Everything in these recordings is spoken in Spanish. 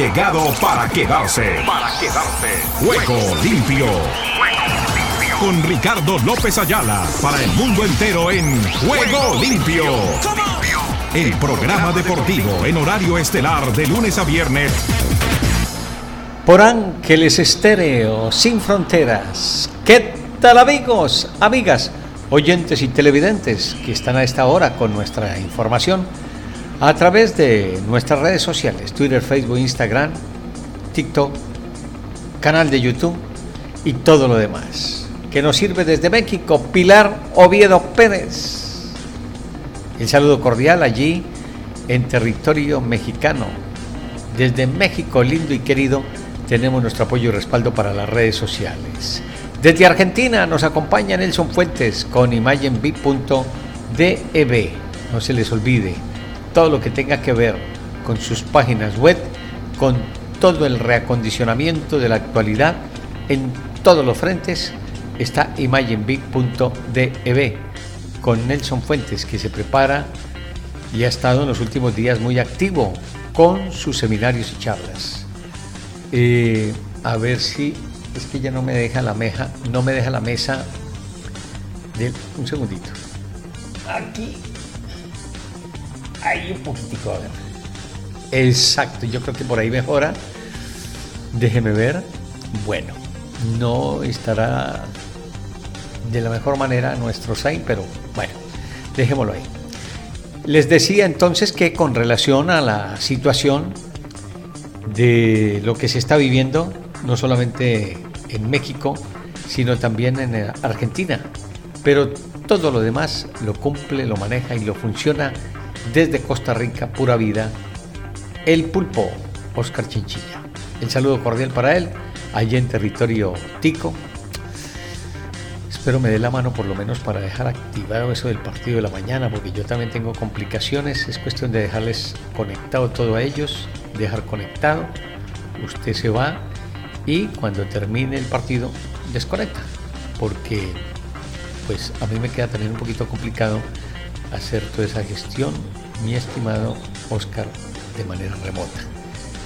llegado para quedarse. Para quedarse. Juego limpio. Con Ricardo López Ayala para el mundo entero en Juego limpio. El programa deportivo en horario estelar de lunes a viernes. Por Ángeles Estéreo, sin fronteras. ¿Qué tal amigos, amigas, oyentes y televidentes que están a esta hora con nuestra información? A través de nuestras redes sociales, Twitter, Facebook, Instagram, TikTok, canal de YouTube y todo lo demás. Que nos sirve desde México, Pilar Oviedo Pérez. El saludo cordial allí en territorio mexicano. Desde México, lindo y querido, tenemos nuestro apoyo y respaldo para las redes sociales. Desde Argentina nos acompaña Nelson Fuentes con imagenb.dev. No se les olvide, todo lo que tenga que ver con sus páginas web, con todo el reacondicionamiento de la actualidad en todos los frentes, está imagenbig.dev con Nelson Fuentes, que se prepara y ha estado en los últimos días muy activo con sus seminarios y charlas. Eh, a ver si es que ya no me deja la meja, no me deja la mesa un segundito. Aquí Ahí un poquitico. Exacto, yo creo que por ahí mejora. Déjeme ver. Bueno, no estará de la mejor manera nuestro sign, pero bueno, dejémoslo ahí. Les decía entonces que con relación a la situación de lo que se está viviendo, no solamente en México, sino también en Argentina, pero todo lo demás lo cumple, lo maneja y lo funciona desde Costa Rica, pura vida, el pulpo Oscar Chinchilla. El saludo cordial para él, allí en territorio tico. Espero me dé la mano por lo menos para dejar activado eso del partido de la mañana, porque yo también tengo complicaciones. Es cuestión de dejarles conectado todo a ellos, dejar conectado. Usted se va y cuando termine el partido desconecta, porque pues a mí me queda también un poquito complicado hacer toda esa gestión, mi estimado Oscar, de manera remota.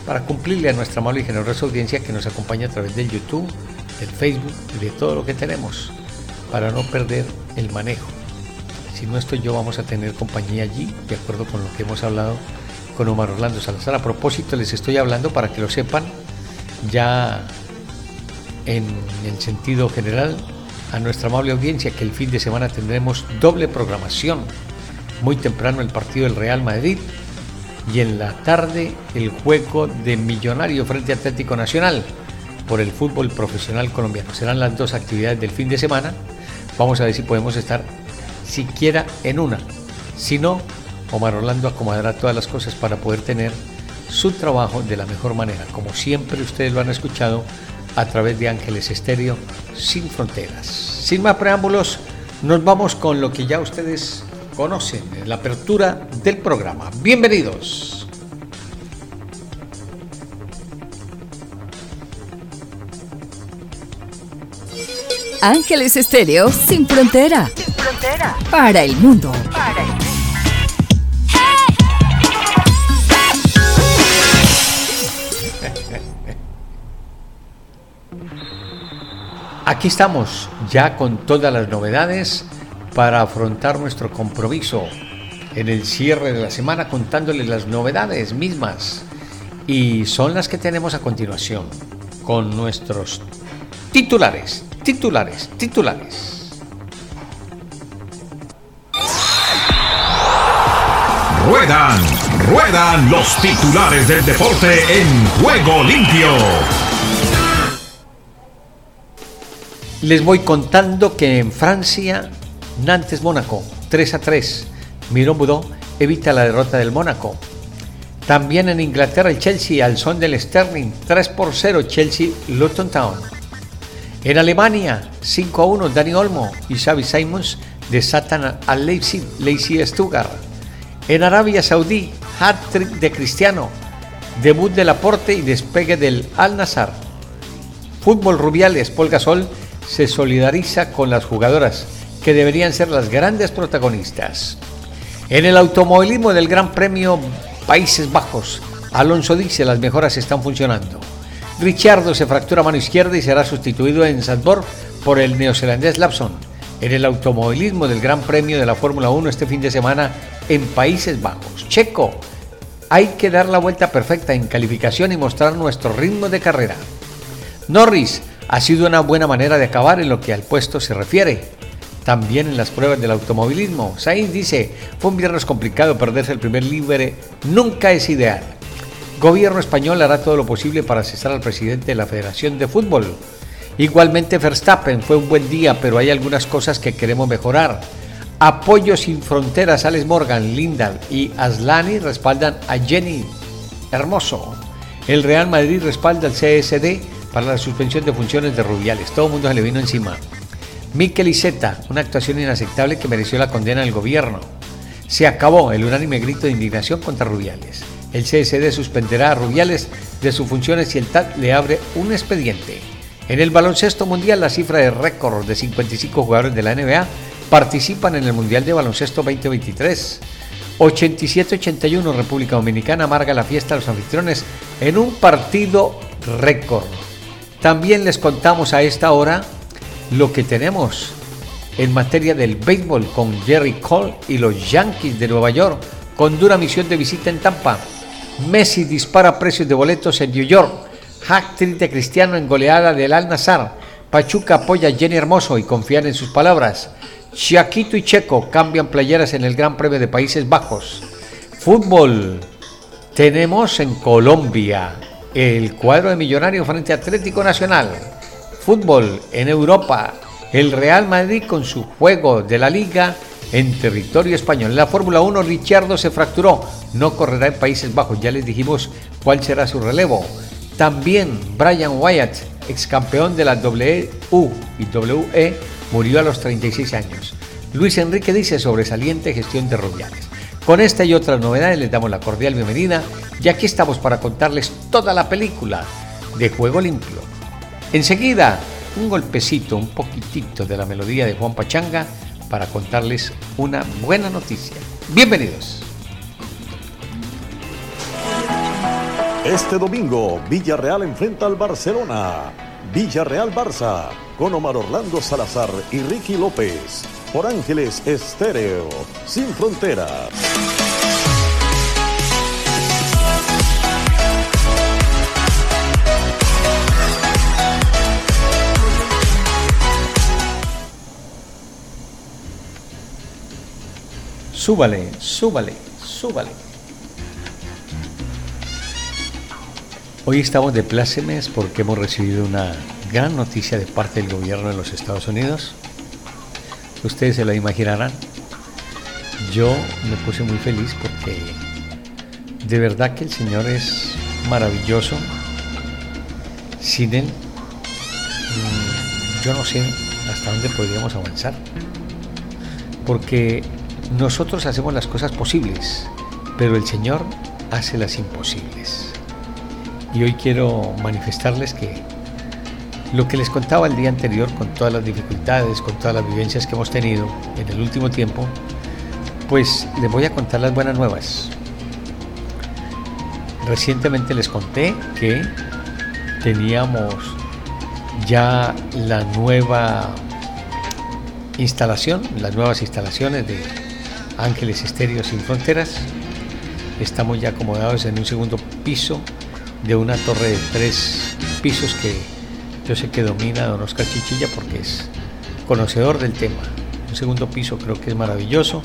Para cumplirle a nuestra amable y generosa audiencia que nos acompaña a través del YouTube, del Facebook y de todo lo que tenemos, para no perder el manejo. Si no estoy yo, vamos a tener compañía allí, de acuerdo con lo que hemos hablado con Omar Orlando Salazar. A propósito, les estoy hablando para que lo sepan, ya en el sentido general, a nuestra amable audiencia que el fin de semana tendremos doble programación muy temprano el partido del Real Madrid y en la tarde el juego de Millonario frente Atlético Nacional por el fútbol profesional colombiano. Serán las dos actividades del fin de semana. Vamos a ver si podemos estar siquiera en una. Si no, Omar Orlando acomodará todas las cosas para poder tener su trabajo de la mejor manera, como siempre ustedes lo han escuchado a través de Ángeles Estéreo sin fronteras. Sin más preámbulos, nos vamos con lo que ya ustedes conocen la apertura del programa. Bienvenidos. Ángeles Estéreo sin frontera. Sin frontera. Para el mundo. Para el mundo. Aquí estamos ya con todas las novedades para afrontar nuestro compromiso en el cierre de la semana contándoles las novedades mismas y son las que tenemos a continuación con nuestros titulares, titulares, titulares. Ruedan, ruedan los titulares del deporte en juego limpio. Les voy contando que en Francia Nantes Mónaco 3 a 3. Miró Budó evita la derrota del Mónaco. También en Inglaterra el Chelsea al son del Sterling 3 por 0 Chelsea Luton Town. En Alemania 5 a 1 Dani Olmo y Xavi Simons desatan al Leipzig, Leipzig Stuttgart. En Arabia Saudí hat-trick de Cristiano, debut del aporte y despegue del Al Nazar. Fútbol Rubiales, Paul Gasol se solidariza con las jugadoras que deberían ser las grandes protagonistas. En el automovilismo del Gran Premio Países Bajos, Alonso dice las mejoras están funcionando. Ricciardo se fractura mano izquierda y será sustituido en Zandvoort por el neozelandés Lapson en el automovilismo del Gran Premio de la Fórmula 1 este fin de semana en Países Bajos. Checo, hay que dar la vuelta perfecta en calificación y mostrar nuestro ritmo de carrera. Norris ha sido una buena manera de acabar en lo que al puesto se refiere. También en las pruebas del automovilismo. Sainz dice, fue un viernes complicado perderse el primer libre, nunca es ideal. Gobierno español hará todo lo posible para cesar al presidente de la Federación de Fútbol. Igualmente Verstappen fue un buen día, pero hay algunas cosas que queremos mejorar. Apoyo sin fronteras, Alex Morgan, Lindal y Aslani respaldan a Jenny Hermoso. El Real Madrid respalda al CSD para la suspensión de funciones de Rubiales. Todo el mundo se le vino encima. Mikel Iseta, una actuación inaceptable que mereció la condena del gobierno. Se acabó el unánime grito de indignación contra Rubiales. El CSD suspenderá a Rubiales de sus funciones y el TAT le abre un expediente. En el baloncesto mundial, la cifra de récord de 55 jugadores de la NBA participan en el Mundial de Baloncesto 2023. 87-81 República Dominicana amarga la fiesta de los anfitriones en un partido récord. También les contamos a esta hora lo que tenemos en materia del béisbol con Jerry Cole y los Yankees de Nueva York con dura misión de visita en Tampa. Messi dispara precios de boletos en New York. Hack de Cristiano en goleada del Al Nazar. Pachuca apoya a Jenny Hermoso y confían en sus palabras. Chiaquito y Checo cambian playeras en el Gran Premio de Países Bajos. Fútbol. Tenemos en Colombia el cuadro de Millonarios frente a Atlético Nacional. Fútbol en Europa. El Real Madrid con su juego de la liga en territorio español. En la Fórmula 1, Richardo se fracturó. No correrá en Países Bajos. Ya les dijimos cuál será su relevo. También Brian Wyatt, ex campeón de la WU y WE, murió a los 36 años. Luis Enrique dice sobresaliente gestión de Rubiales. Con esta y otras novedades les damos la cordial bienvenida y aquí estamos para contarles toda la película de Juego Limpio. Enseguida, un golpecito, un poquitito de la melodía de Juan Pachanga para contarles una buena noticia. Bienvenidos. Este domingo, Villarreal enfrenta al Barcelona. Villarreal Barça, con Omar Orlando Salazar y Ricky López. Por Ángeles Estéreo, sin fronteras. Súbale, súbale, súbale. Hoy estamos de plácemes porque hemos recibido una gran noticia de parte del gobierno de los Estados Unidos. Ustedes se lo imaginarán. Yo me puse muy feliz porque de verdad que el Señor es maravilloso. Sin Él, mm, yo no sé hasta dónde podríamos avanzar. Porque nosotros hacemos las cosas posibles, pero el Señor hace las imposibles. Y hoy quiero manifestarles que lo que les contaba el día anterior, con todas las dificultades, con todas las vivencias que hemos tenido en el último tiempo, pues les voy a contar las buenas nuevas. Recientemente les conté que teníamos ya la nueva instalación, las nuevas instalaciones de Ángeles Estéreo Sin Fronteras. Estamos ya acomodados en un segundo piso de una torre de tres pisos que yo sé que domina don Oscar Chichilla porque es conocedor del tema. Un segundo piso creo que es maravilloso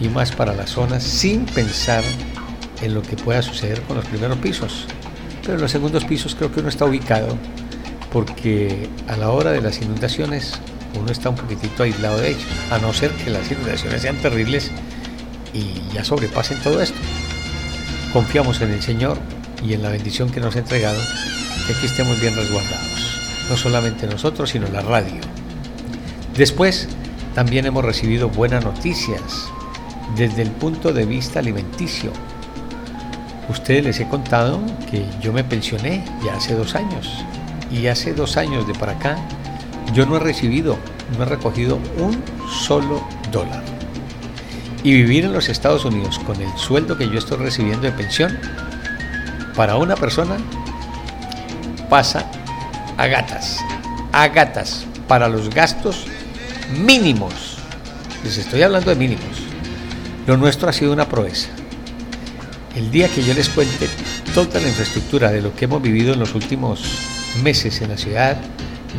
y más para las zonas sin pensar en lo que pueda suceder con los primeros pisos. Pero en los segundos pisos creo que uno está ubicado porque a la hora de las inundaciones uno está un poquitito aislado de ellos, a no ser que las inundaciones sean terribles y ya sobrepasen todo esto. Confiamos en el Señor, y en la bendición que nos ha entregado, que aquí estemos bien resguardados. No solamente nosotros, sino la radio. Después, también hemos recibido buenas noticias desde el punto de vista alimenticio. Ustedes les he contado que yo me pensioné ya hace dos años y hace dos años de para acá yo no he recibido, no he recogido un solo dólar. Y vivir en los Estados Unidos con el sueldo que yo estoy recibiendo de pensión para una persona pasa a gatas, a gatas para los gastos mínimos. Les estoy hablando de mínimos. Lo nuestro ha sido una proeza. El día que yo les cuente toda la infraestructura de lo que hemos vivido en los últimos meses en la ciudad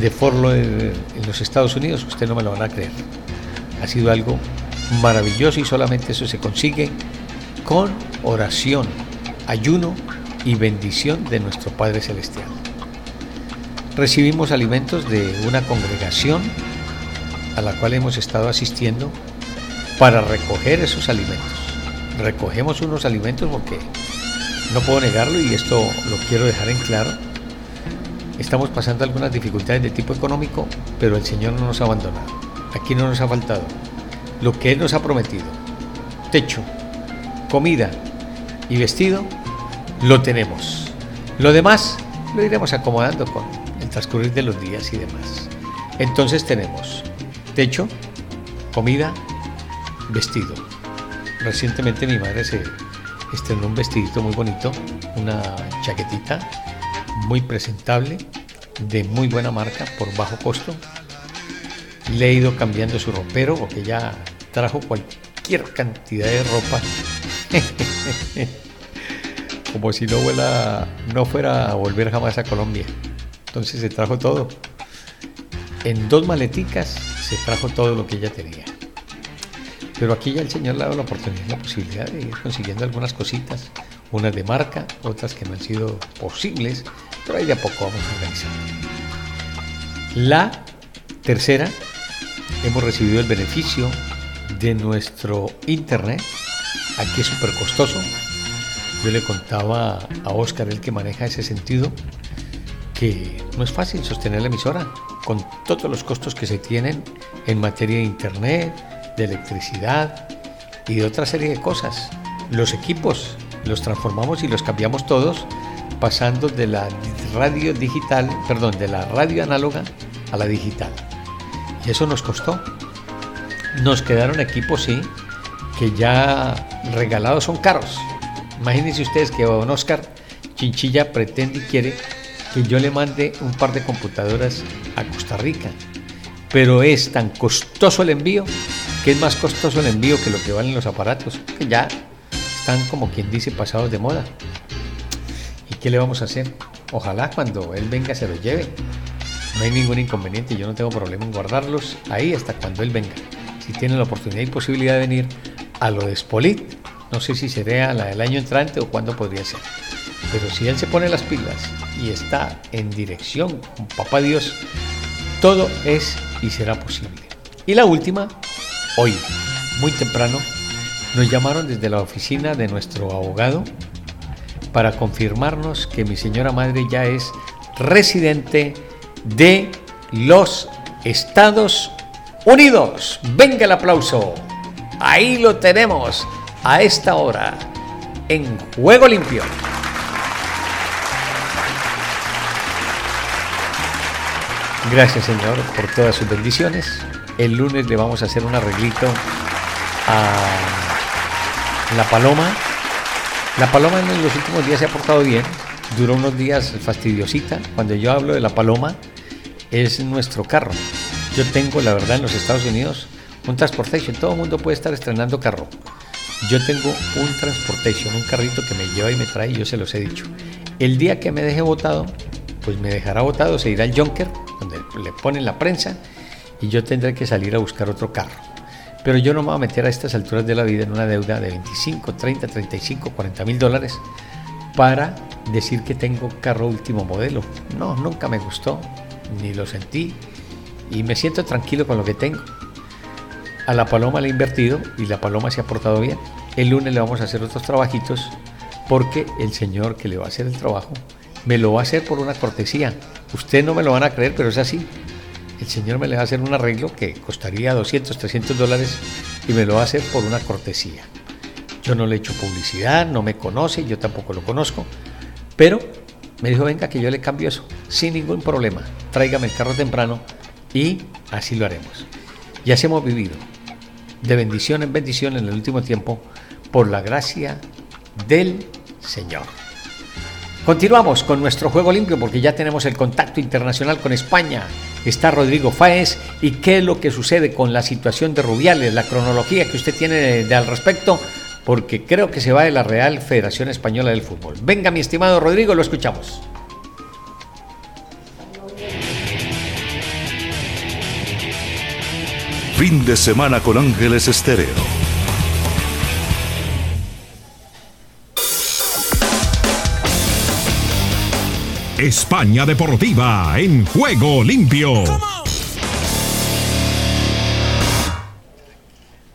de Fort en los Estados Unidos, usted no me lo van a creer. Ha sido algo maravilloso y solamente eso se consigue con oración, ayuno y bendición de nuestro Padre Celestial. Recibimos alimentos de una congregación a la cual hemos estado asistiendo para recoger esos alimentos. Recogemos unos alimentos porque no puedo negarlo y esto lo quiero dejar en claro. Estamos pasando algunas dificultades de tipo económico, pero el Señor no nos ha abandonado. Aquí no nos ha faltado lo que Él nos ha prometido. Techo, comida y vestido, lo tenemos. Lo demás lo iremos acomodando con el transcurrir de los días y demás. Entonces tenemos techo, comida, vestido. Recientemente mi madre se estrenó un vestidito muy bonito, una chaquetita muy presentable, de muy buena marca, por bajo costo. Le he ido cambiando su ropero porque ya trajo cualquier cantidad de ropa. Como si no, no fuera a volver jamás a Colombia. Entonces se trajo todo. En dos maleticas se trajo todo lo que ella tenía. Pero aquí ya el Señor le ha dado la oportunidad, la posibilidad de ir consiguiendo algunas cositas, unas de marca, otras que no han sido posibles, pero de a poco vamos a organizar. La tercera, hemos recibido el beneficio de nuestro internet. Aquí es súper costoso. Yo le contaba a Oscar, el que maneja ese sentido, que no es fácil sostener la emisora con todos los costos que se tienen en materia de internet, de electricidad y de otra serie de cosas. Los equipos los transformamos y los cambiamos todos pasando de la radio digital, perdón, de la radio análoga a la digital. Y eso nos costó. Nos quedaron equipos, sí, que ya regalados son caros. Imagínense ustedes que don Oscar Chinchilla pretende y quiere que yo le mande un par de computadoras a Costa Rica. Pero es tan costoso el envío que es más costoso el envío que lo que valen los aparatos, que ya están como quien dice pasados de moda. ¿Y qué le vamos a hacer? Ojalá cuando él venga se los lleve. No hay ningún inconveniente, yo no tengo problema en guardarlos ahí hasta cuando él venga. Si tiene la oportunidad y posibilidad de venir a lo de Spolit, no sé si será la del año entrante o cuándo podría ser. Pero si él se pone las pilas y está en dirección con Papá Dios, todo es y será posible. Y la última, hoy, muy temprano, nos llamaron desde la oficina de nuestro abogado para confirmarnos que mi señora madre ya es residente de los Estados Unidos. Venga el aplauso. Ahí lo tenemos a esta hora en Juego Limpio. Gracias Señor por todas sus bendiciones. El lunes le vamos a hacer un arreglito a la paloma. La paloma en los últimos días se ha portado bien. Duró unos días fastidiosita. Cuando yo hablo de la paloma, es nuestro carro. Yo tengo, la verdad, en los Estados Unidos un Transportation. Todo el mundo puede estar estrenando carro. Yo tengo un Transportation, un carrito que me lleva y me trae, yo se los he dicho. El día que me deje votado, pues me dejará votado, se irá al Junker, donde le ponen la prensa, y yo tendré que salir a buscar otro carro. Pero yo no me voy a meter a estas alturas de la vida en una deuda de 25, 30, 35, 40 mil dólares para decir que tengo carro último modelo. No, nunca me gustó, ni lo sentí, y me siento tranquilo con lo que tengo. A la paloma le he invertido y la paloma se ha portado bien. El lunes le vamos a hacer otros trabajitos porque el señor que le va a hacer el trabajo me lo va a hacer por una cortesía. Ustedes no me lo van a creer, pero es así. El señor me le va a hacer un arreglo que costaría 200, 300 dólares y me lo va a hacer por una cortesía. Yo no le he hecho publicidad, no me conoce, yo tampoco lo conozco, pero me dijo, venga, que yo le cambio eso, sin ningún problema. Tráigame el carro temprano y así lo haremos. Ya se hemos vivido de bendición en bendición en el último tiempo por la gracia del Señor. Continuamos con nuestro juego limpio porque ya tenemos el contacto internacional con España. Está Rodrigo Fáez y qué es lo que sucede con la situación de Rubiales, la cronología que usted tiene de, al respecto, porque creo que se va de la Real Federación Española del Fútbol. Venga, mi estimado Rodrigo, lo escuchamos. Fin de semana con Ángeles Estéreo. España Deportiva en juego limpio.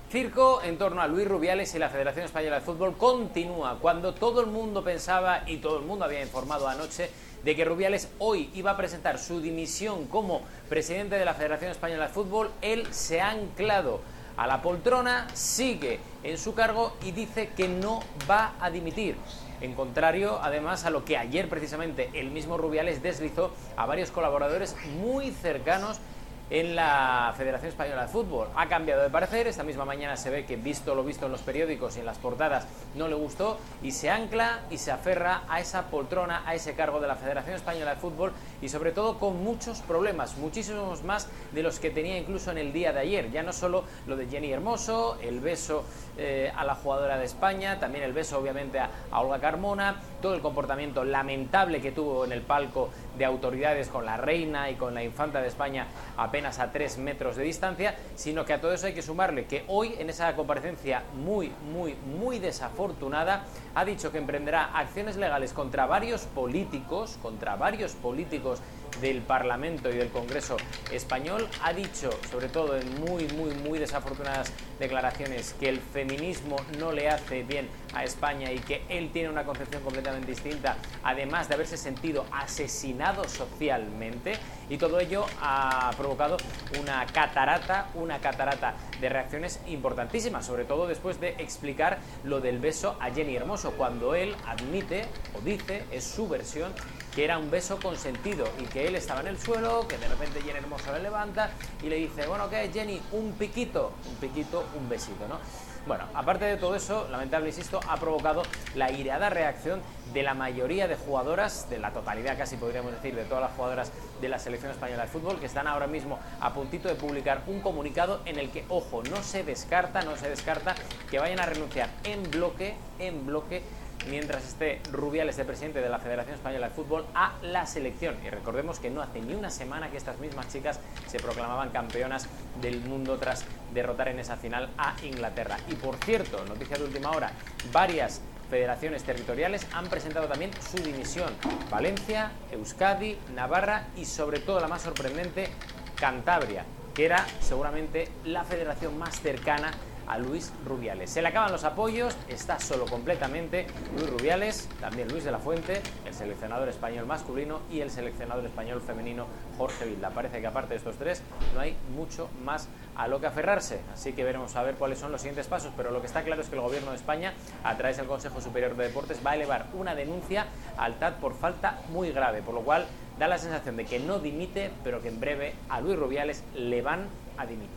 Circo en torno a Luis Rubiales y la Federación Española de Fútbol continúa cuando todo el mundo pensaba y todo el mundo había informado anoche de que Rubiales hoy iba a presentar su dimisión como presidente de la Federación Española de Fútbol, él se ha anclado a la poltrona, sigue en su cargo y dice que no va a dimitir. En contrario, además, a lo que ayer precisamente el mismo Rubiales deslizó a varios colaboradores muy cercanos en la Federación Española de Fútbol. Ha cambiado de parecer, esta misma mañana se ve que visto lo visto en los periódicos y en las portadas no le gustó y se ancla y se aferra a esa poltrona, a ese cargo de la Federación Española de Fútbol y sobre todo con muchos problemas, muchísimos más de los que tenía incluso en el día de ayer. Ya no solo lo de Jenny Hermoso, el beso eh, a la jugadora de España, también el beso obviamente a, a Olga Carmona, todo el comportamiento lamentable que tuvo en el palco de autoridades con la reina y con la infanta de España apenas a tres metros de distancia, sino que a todo eso hay que sumarle que hoy en esa comparecencia muy, muy, muy desafortunada ha dicho que emprenderá acciones legales contra varios políticos, contra varios políticos del Parlamento y del Congreso español ha dicho, sobre todo en muy, muy, muy desafortunadas declaraciones, que el feminismo no le hace bien a España y que él tiene una concepción completamente distinta, además de haberse sentido asesinado socialmente y todo ello ha provocado una catarata, una catarata de reacciones importantísimas, sobre todo después de explicar lo del beso a Jenny Hermoso, cuando él admite o dice, es su versión, que era un beso consentido y que él estaba en el suelo, que de repente Jenny Hermoso le levanta y le dice, bueno, ¿qué es Jenny? Un piquito, un piquito, un besito, ¿no? Bueno, aparte de todo eso, lamentable, insisto, ha provocado la irada reacción de la mayoría de jugadoras, de la totalidad casi podríamos decir, de todas las jugadoras de la selección española de fútbol, que están ahora mismo a puntito de publicar un comunicado en el que, ojo, no se descarta, no se descarta que vayan a renunciar en bloque, en bloque mientras esté Rubiales de presidente de la Federación Española de Fútbol a la selección. Y recordemos que no hace ni una semana que estas mismas chicas se proclamaban campeonas del mundo tras derrotar en esa final a Inglaterra. Y por cierto, noticia de última hora, varias federaciones territoriales han presentado también su dimisión. Valencia, Euskadi, Navarra y sobre todo la más sorprendente, Cantabria, que era seguramente la federación más cercana a Luis Rubiales. Se le acaban los apoyos, está solo completamente Luis Rubiales, también Luis de la Fuente, el seleccionador español masculino y el seleccionador español femenino Jorge Vilda. Parece que aparte de estos tres no hay mucho más a lo que aferrarse, así que veremos a ver cuáles son los siguientes pasos, pero lo que está claro es que el gobierno de España, a través del Consejo Superior de Deportes, va a elevar una denuncia al TAT por falta muy grave, por lo cual da la sensación de que no dimite, pero que en breve a Luis Rubiales le van a dimitir.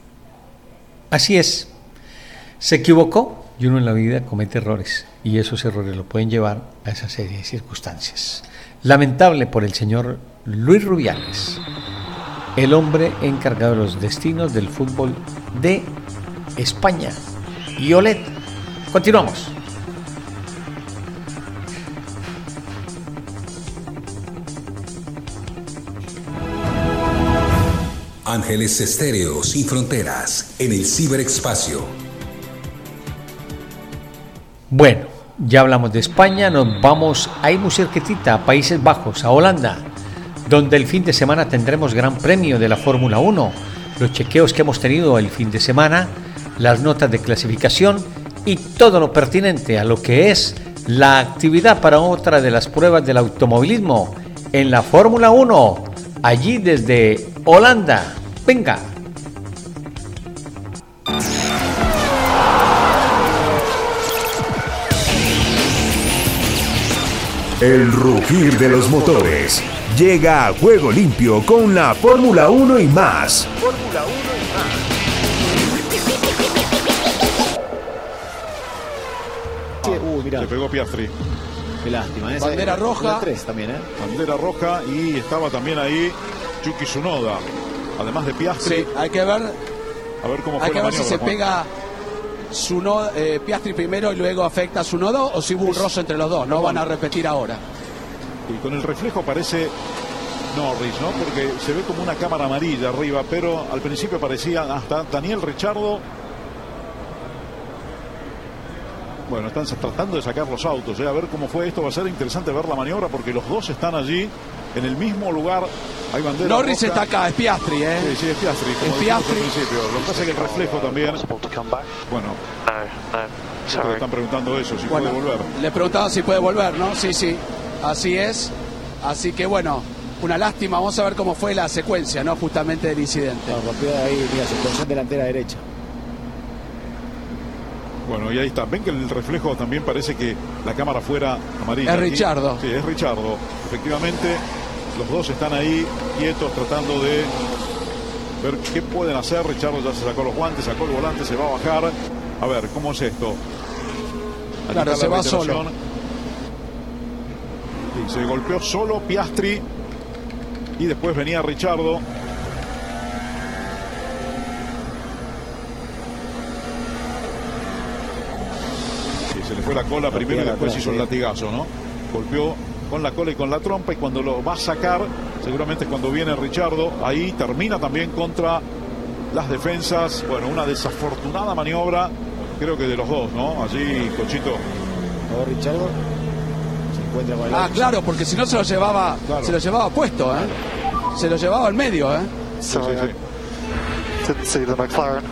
Así es, se equivocó y uno en la vida comete errores y esos errores lo pueden llevar a esa serie de circunstancias. Lamentable por el señor Luis Rubiales, el hombre encargado de los destinos del fútbol de España. Y Olet, continuamos. Ángeles Estéreo sin fronteras en el ciberespacio. Bueno, ya hablamos de España, nos vamos a ir muy cerquitita, a Países Bajos, a Holanda, donde el fin de semana tendremos Gran Premio de la Fórmula 1, los chequeos que hemos tenido el fin de semana, las notas de clasificación y todo lo pertinente a lo que es la actividad para otra de las pruebas del automovilismo en la Fórmula 1, allí desde Holanda. Venga. El rugir de los motores llega a juego limpio con la Fórmula 1 y más. Fórmula 1 y más. Uh, mira. Se pegó Piastri. Qué lástima. Esa Bandera roja. Tres también, ¿eh? Bandera roja y estaba también ahí Yuki Tsunoda. Además de Piastri. Sí, hay que ver. A ver cómo Hay que ver si se Juan. pega Eh, Piastri primero y luego afecta a Tsunoda o si hubo un roce entre los dos. No van a repetir ahora. Y con el reflejo parece Norris, ¿no? Porque se ve como una cámara amarilla arriba, pero al principio parecía hasta Daniel Richardo. Bueno, están tratando de sacar los autos, ¿eh? a ver cómo fue esto. Va a ser interesante ver la maniobra porque los dos están allí en el mismo lugar. Hay bandera. Norris roja. está acá, es Piastri, ¿eh? Sí, sí, es Piastri. Como Es dijimos al Piastri. principio. Lo que pasa es que el reflejo también. Bueno, te están preguntando eso, si Bueno, puede volver. le preguntaban si puede volver, ¿no? Sí, sí, así es. Así que bueno, una lástima. Vamos a ver cómo fue la secuencia, ¿no? Justamente del incidente. No, rompió de ahí, mira, suspensión delantera derecha. Bueno, y ahí está. Ven que el reflejo también parece que la cámara fuera amarilla. Es Richardo. Sí, es Richardo. Efectivamente, los dos están ahí quietos tratando de ver qué pueden hacer. Richardo ya se sacó los guantes, sacó el volante, se va a bajar. A ver, ¿cómo es esto? Ahí Claro, se va solo. Sí, se golpeó solo Piastri y después venía Richardo. Sí, se le fue la cola primero y después hizo el latigazo, ¿no? Golpeó con la cola y con la trompa y cuando lo va a sacar, seguramente cuando viene Richardo, ahí termina también contra las defensas. Bueno, una desafortunada maniobra, creo que de los dos, ¿no? Allí, Cochito. Ver, Richardo. Se encuentra con el Ah, claro, porque si no se lo llevaba, Claro. se lo llevaba puesto, ¿eh? Se lo llevaba al medio, ¿eh? Sí, sí, sí. Didn't see the McLaren.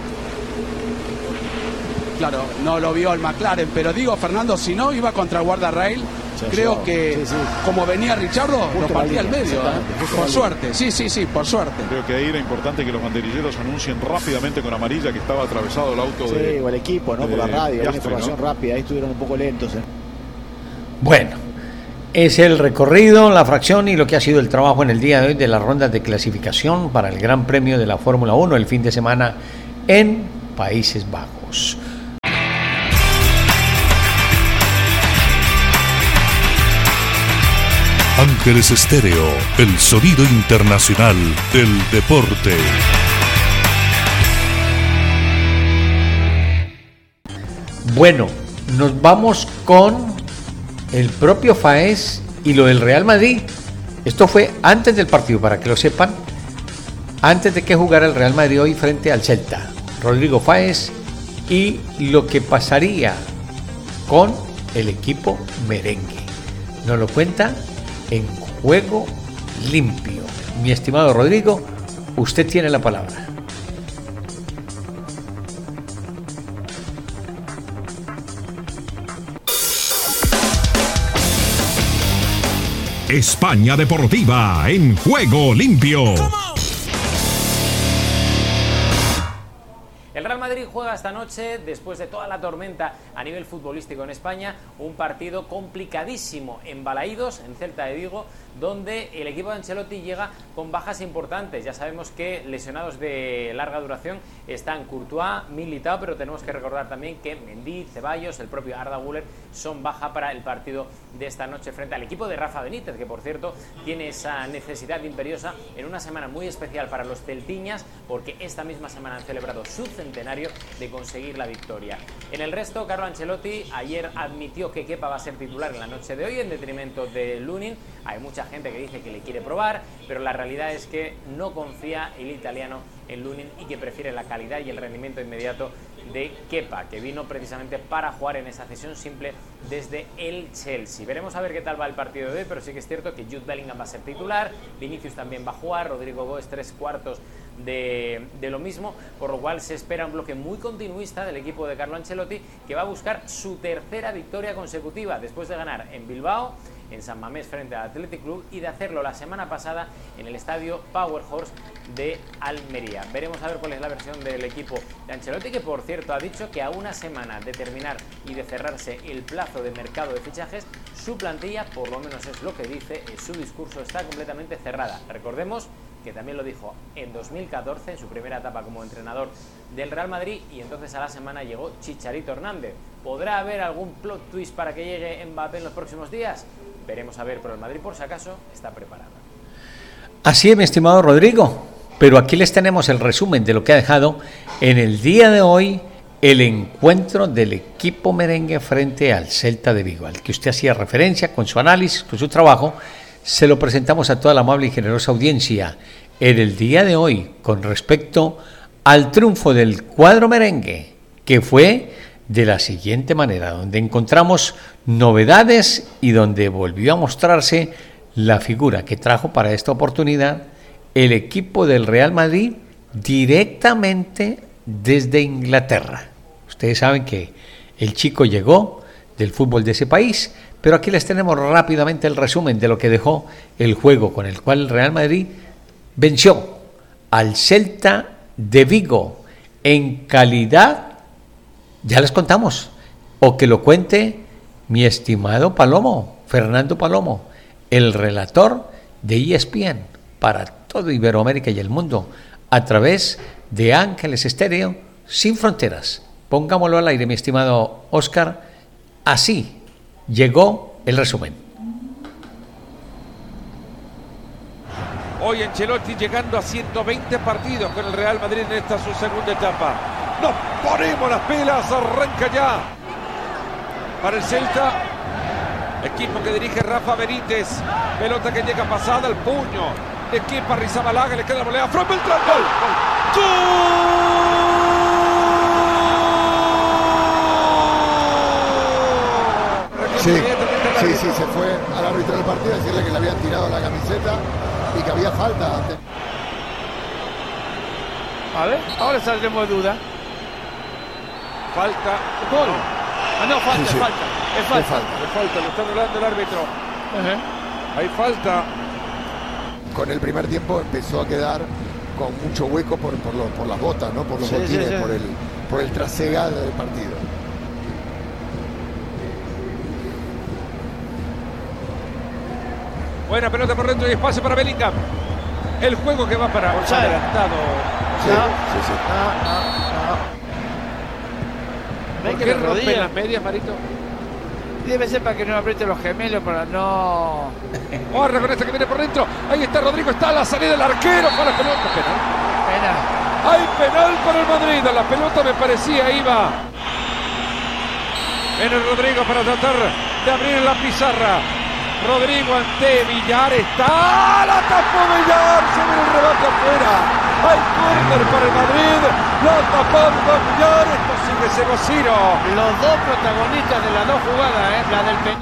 Claro, no lo vio el McLaren, pero digo, Fernando, si no iba contra el guardarrail, Se creo que Sí, sí. como venía Richardo, Justo lo partía al medio, ¿eh? Por suerte, sí, sí, sí, por suerte. Creo que ahí era importante que los banderilleros anuncien rápidamente con amarilla que estaba atravesado el auto Sí, de. o el equipo, ¿no? Por la radio, Piastri, información ¿no? rápida. Ahí estuvieron un poco lentos. ¿eh? Bueno, es el recorrido, la fracción y lo que ha sido el trabajo en el día de hoy de las rondas de clasificación para el Gran Premio de la Fórmula 1 el fin de semana en Países Bajos. Ángeles Estéreo, el sonido internacional del deporte. Bueno, nos vamos con el propio Faes y lo del Real Madrid. Esto fue antes del partido, para que lo sepan, antes de que jugara el Real Madrid hoy frente al Celta. Rodrigo Faes y lo que pasaría con el equipo merengue. Nos lo cuenta en juego limpio. Mi estimado Rodrigo, usted tiene la palabra. España Deportiva en juego limpio. Juega esta noche, después de toda la tormenta a nivel futbolístico en España, un partido complicadísimo en Balaídos, en Celta de Vigo, donde el equipo de Ancelotti llega con bajas importantes. Ya sabemos que lesionados de larga duración están Courtois, Militao, pero tenemos que recordar también que Mendy, Ceballos, el propio Arda Güler son baja para el partido de esta noche frente al equipo de Rafa Benítez, que por cierto tiene esa necesidad imperiosa en una semana muy especial para los celtiñas, porque esta misma semana han celebrado su centenario de conseguir la victoria. En el resto, Carlo Ancelotti ayer admitió que Kepa va a ser titular en la noche de hoy en detrimento de Lunin. Hay mucha gente que dice que le quiere probar, pero la realidad es que no confía el italiano en Lunin y que prefiere la calidad y el rendimiento inmediato de Kepa, que vino precisamente para jugar en esa cesión simple desde el Chelsea. Veremos a ver qué tal va el partido de hoy, pero sí que es cierto que Jude Bellingham va a ser titular, Vinicius también va a jugar, Rodrigo Gómez tres cuartos de, de lo mismo, por lo cual se espera un bloque muy continuista del equipo de Carlo Ancelotti que va a buscar su tercera victoria consecutiva después de ganar en Bilbao, en San Mamés frente al Athletic Club y de hacerlo la semana pasada en el estadio Power Horse de Almería. Veremos a ver cuál es la versión del equipo de Ancelotti, que por cierto ha dicho que a una semana de terminar y de cerrarse el plazo de mercado de fichajes, su plantilla, por lo menos es lo que dice, en su discurso está completamente cerrada. Recordemos que también lo dijo en 2014, en su primera etapa como entrenador del Real Madrid, y entonces a la semana llegó Chicharito Hernández. ¿Podrá haber algún plot twist para que llegue Mbappé en los próximos días? Veremos a ver, pero el Madrid por si acaso está preparado. Así es, mi estimado Rodrigo, pero aquí les tenemos el resumen de lo que ha dejado en el día de hoy el encuentro del equipo merengue frente al Celta de Vigo, al que usted hacía referencia con su análisis, con su trabajo, se lo presentamos a toda la amable y generosa audiencia en el día de hoy con respecto al triunfo del cuadro merengue, que fue de la siguiente manera, donde encontramos novedades y donde volvió a mostrarse la figura que trajo para esta oportunidad el equipo del Real Madrid directamente desde Inglaterra. Ustedes saben que el chico llegó del fútbol de ese país, pero aquí les tenemos rápidamente el resumen de lo que dejó el juego con el cual el Real Madrid venció al Celta de Vigo en calidad, ya les contamos, o que lo cuente mi estimado Palomo, Fernando Palomo, el relator de ESPN para todo Iberoamérica y el mundo, a través de Ángeles Estéreo sin fronteras Pongámoslo al aire, mi estimado Oscar. Así llegó el resumen. Hoy Ancelotti llegando a 120 partidos con el Real Madrid en esta su segunda etapa. Nos ponemos las pilas, arranca ya. Para el Celta, equipo que dirige Rafa Benítez. Pelota que llega pasada al puño. Equipo a Rizabalaga, le queda la volea. From Beltrán, gol. ¡Gol! Sí, sí, sí, se fue al árbitro del partido a decirle que le habían tirado la camiseta y que había falta. A ver, ahora saldremos de duda. Falta. Gol. Ah, no, falta, sí, sí. falta. Es falta. Es falta. Es falta, lo está anulando el árbitro. Uh -huh. Hay falta. Con el primer tiempo empezó a quedar con mucho hueco por, por, los, por las botas, ¿no? Por los sí, botines, por el, por el trasegado del partido. Buena pelota por dentro y espacio para Bellingham. El juego que va para adelantado. Sí, sí, sí. No, no. ¿Por qué rompe las medias, Marito? Debe ser para que no apriete los gemelos, para no... Ahora con esta que viene por dentro. Ahí está Rodrigo, está la salida del arquero. Para la pelota, penal. Penal. Hay penal para el Madrid. La pelota me parecía iba. Viene Rodrigo para tratar de abrir la pizarra. Rodrigo ante Villar está la tapó Villar, se el rebate afuera. Hay córner para el Madrid, la tapando Villar, esto sigue Ciro. Los dos protagonistas de las dos jugadas, ¿eh? la del pen...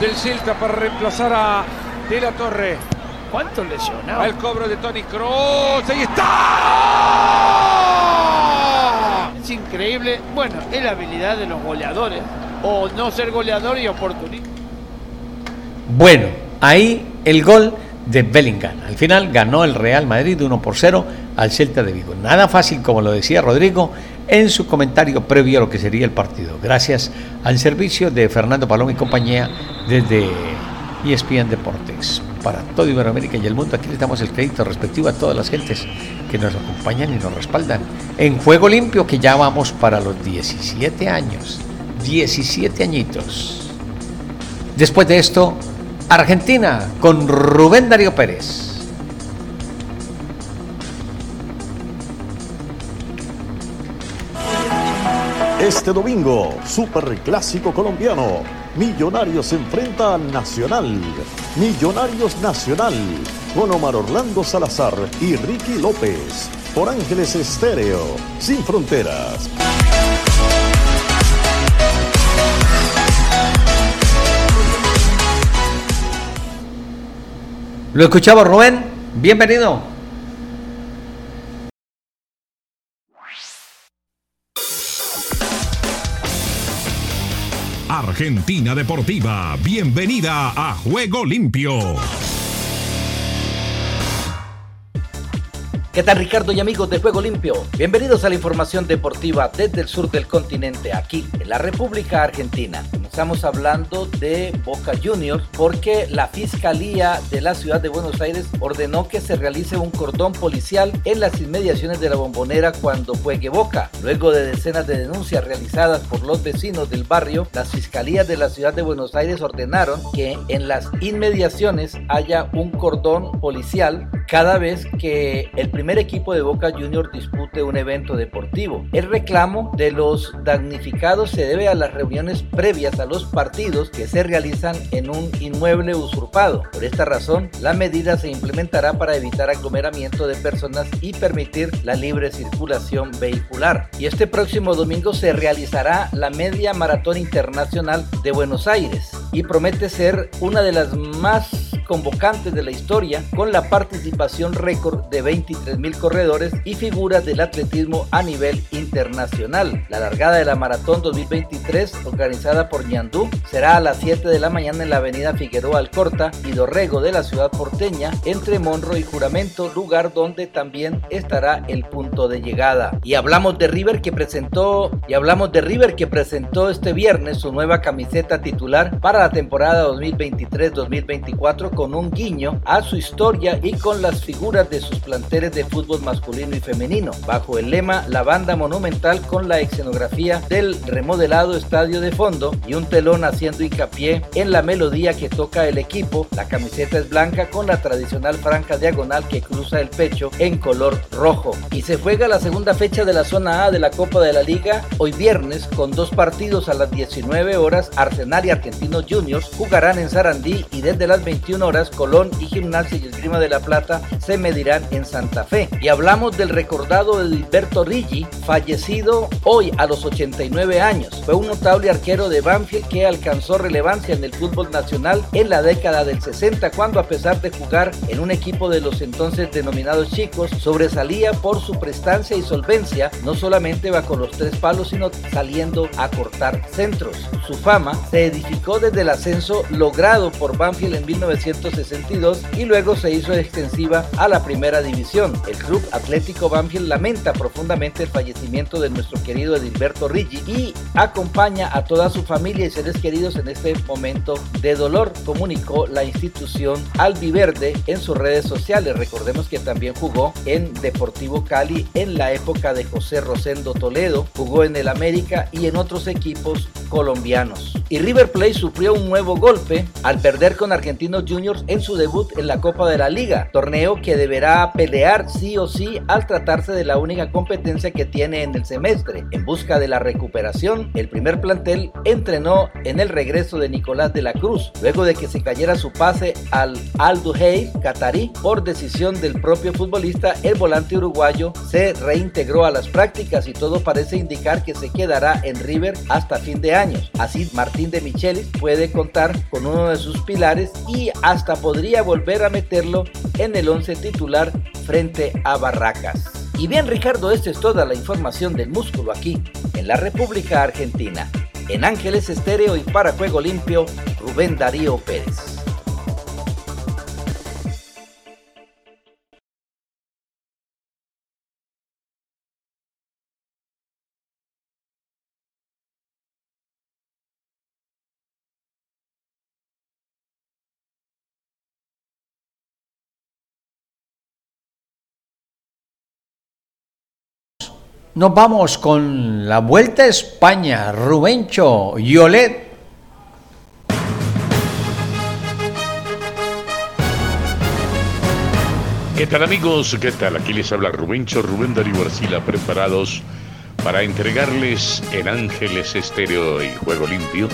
del Silta para reemplazar a De la Torre. ¿Cuántos lesionados? El cobro de Tony Kroos, ahí está. Es increíble, bueno, es la habilidad de los goleadores, o no ser goleador y oportunista. Bueno, ahí el gol de Bellingham. Al final ganó el Real Madrid 1 por 0 al Celta de Vigo. Nada fácil, como lo decía Rodrigo en su comentario previo a lo que sería el partido. Gracias al servicio de Fernando Paloma y compañía desde ESPN Deportes. Para todo Iberoamérica y el mundo, aquí les damos el crédito respectivo a todas las gentes que nos acompañan y nos respaldan. En Juego Limpio, que ya vamos para los 17 años. 17 añitos. Después de esto, Argentina con Rubén Darío Pérez. Este domingo, Super Clásico Colombiano. Millonarios enfrenta al Nacional. Millonarios Nacional. Con Omar Orlando Salazar y Ricky López. Por Ángeles Estéreo. Sin fronteras. Lo escuchamos, Rubén. Bienvenido. Argentina Deportiva, bienvenida a Juego Limpio. ¿Qué tal Ricardo y amigos de Juego Limpio? Bienvenidos a la información deportiva desde el sur del continente, aquí en la República Argentina Estamos hablando de Boca Juniors porque la Fiscalía de la Ciudad de Buenos Aires ordenó que se realice un cordón policial en las inmediaciones de la bombonera cuando juegue Boca. Luego de decenas de denuncias realizadas por los vecinos del barrio, las fiscalías de la Ciudad de Buenos Aires ordenaron que en las inmediaciones haya un cordón policial cada vez que el primer equipo de Boca Juniors dispute un evento deportivo. El reclamo de los damnificados se debe a las reuniones previas a los partidos que se realizan en un inmueble usurpado. Por esta razón, la medida se implementará para evitar aglomeramiento de personas y permitir la libre circulación vehicular. Y este próximo domingo se realizará la Media Maratón Internacional de Buenos Aires y promete ser una de las más convocantes de la historia con la participación récord de 23 mil corredores y figuras del atletismo a nivel internacional. La largada de la Maratón 2023 organizada por Ñandú será a las 7 de la mañana en la avenida Figueroa Alcorta y Dorrego de la ciudad porteña entre Monro y Juramento, lugar donde también estará el punto de llegada. Y hablamos de River que presentó y hablamos de River que presentó este viernes su nueva camiseta titular para la temporada 2023-2024 con un guiño a su historia y con las figuras de sus planteles de fútbol masculino y femenino, bajo el lema La banda monumental con la escenografía del remodelado estadio de fondo y un telón haciendo hincapié en la melodía que toca el equipo. La camiseta es blanca con la tradicional franja diagonal que cruza el pecho en color rojo. Y se juega la segunda fecha de la zona A de la Copa de la Liga hoy viernes con dos partidos a las 19 horas. Arsenal y Argentinos Juniors jugarán en Sarandí y desde las 21 Colón y Gimnasia y Esgrima de la Plata se medirán en Santa Fe. Y hablamos del recordado Edilberto Rigi, fallecido hoy a los 89 años. Fue un notable arquero de Banfield que alcanzó relevancia en el fútbol nacional en la década del 60 cuando a pesar de jugar en un equipo de los entonces denominados chicos, sobresalía por su prestancia y solvencia, no solamente bajo los tres palos, sino saliendo a cortar centros. Su fama se edificó desde el ascenso logrado por Banfield en 1962 y luego se hizo extensiva a la primera división. El Club Atlético Banfield lamenta profundamente el fallecimiento de nuestro querido Edilberto Rigi y acompaña a toda su familia y seres queridos en este momento de dolor, comunicó la institución albiverde en sus redes sociales. Recordemos que también jugó en Deportivo Cali en la época de José Rosendo Toledo, jugó en el América y en otros equipos colombianos. Y River Plate sufrió un nuevo golpe al perder con Argentinos Juniors en su debut en la Copa de la Liga, torneo que deberá pelear sí o sí al tratarse de la única competencia que tiene en el semestre. En busca de la recuperación, el primer plantel entrenó en el regreso de Nicolás de la Cruz, luego de que se cayera su pase al Al Duhail catarí por decisión del propio futbolista, el volante uruguayo se reintegró a las prácticas y todo parece indicar que se quedará en River hasta fin de años. Así Martín de Michelis puede contar con uno de sus pilares y hasta podría volver a meterlo en el 11 titular frente a Barracas. Y bien Ricardo, esta es toda la información del músculo aquí, en la República Argentina. En Ángeles Estéreo y para Juego Limpio, Rubén Darío Pérez. Nos vamos con la Vuelta a España, Rubencho y Olet. ¿Qué tal amigos? ¿Qué tal? Aquí les habla Rubencho, Rubén Darío Arcila, preparados para entregarles en Ángeles Estéreo y Juego Limpio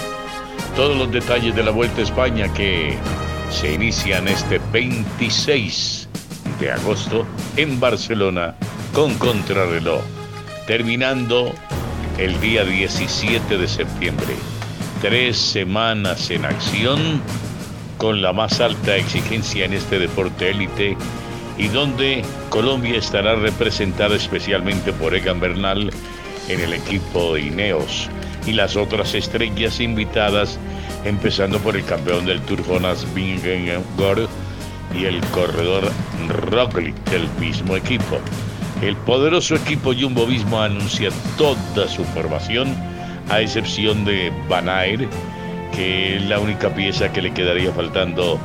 todos los detalles de la Vuelta a España que se inician este 26 de agosto en Barcelona con contrarreloj, terminando el día 17 de septiembre. Tres semanas en acción con la más alta exigencia en este deporte élite y donde Colombia estará representada especialmente por Egan Bernal en el equipo de Ineos y las otras estrellas invitadas, empezando por el campeón del Tour Jonas Vingegaard y el corredor Roglic del mismo equipo. El poderoso equipo Jumbo Visma anuncia toda su formación, a excepción de Van Aert, que es la única pieza que le quedaría faltando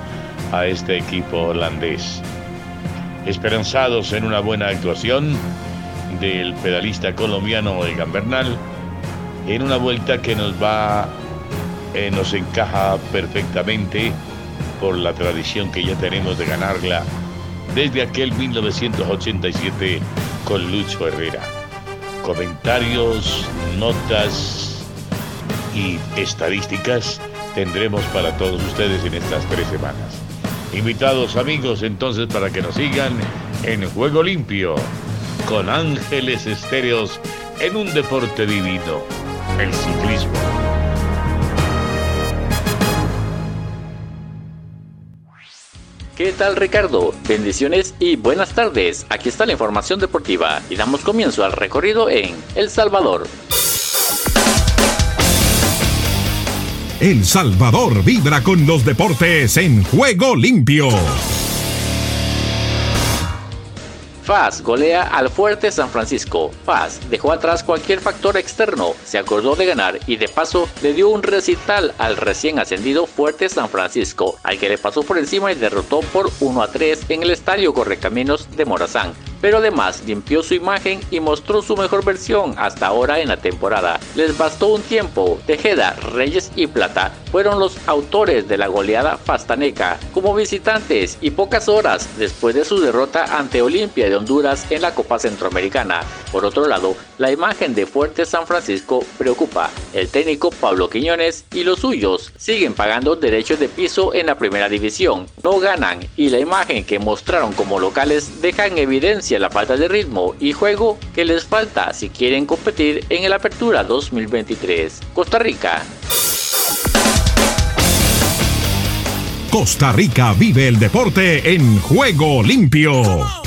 a este equipo holandés. Esperanzados en una buena actuación del pedalista colombiano Egan Bernal, en una vuelta que nos va, eh, nos encaja perfectamente por la tradición que ya tenemos de ganarla desde aquel 1987 con Lucho Herrera. Comentarios, notas y estadísticas tendremos para todos ustedes en estas tres semanas. Invitados amigos entonces para que nos sigan en Juego Limpio con Ángeles Estéreos en un deporte divino, el ciclismo. ¿Qué tal Ricardo? Bendiciones y buenas tardes. Aquí está la información deportiva y damos comienzo al recorrido en El Salvador. El Salvador vibra con los deportes en juego limpio. FAS golea al fuerte San Francisco. FAS dejó atrás cualquier factor externo, se acordó de ganar y de paso le dio un recital al recién ascendido fuerte San Francisco, al que le pasó por encima y derrotó por 1 a 3 en el estadio Correcaminos de Morazán pero además limpió su imagen y mostró su mejor versión hasta ahora en la temporada. Les bastó un tiempo. Tejeda, Reyes y Plata fueron los autores de la goleada fastaneca como visitantes y pocas horas después de su derrota ante Olimpia de Honduras en la Copa Centroamericana. Por otro lado, la imagen de Fuerte San Francisco preocupa. El técnico Pablo Quiñones y los suyos siguen pagando derechos de piso en la primera división. No ganan y la imagen que mostraron como locales deja en la falta de ritmo y juego que les falta si quieren competir en el Apertura 2023. Costa Rica. Costa Rica vive el deporte en juego limpio.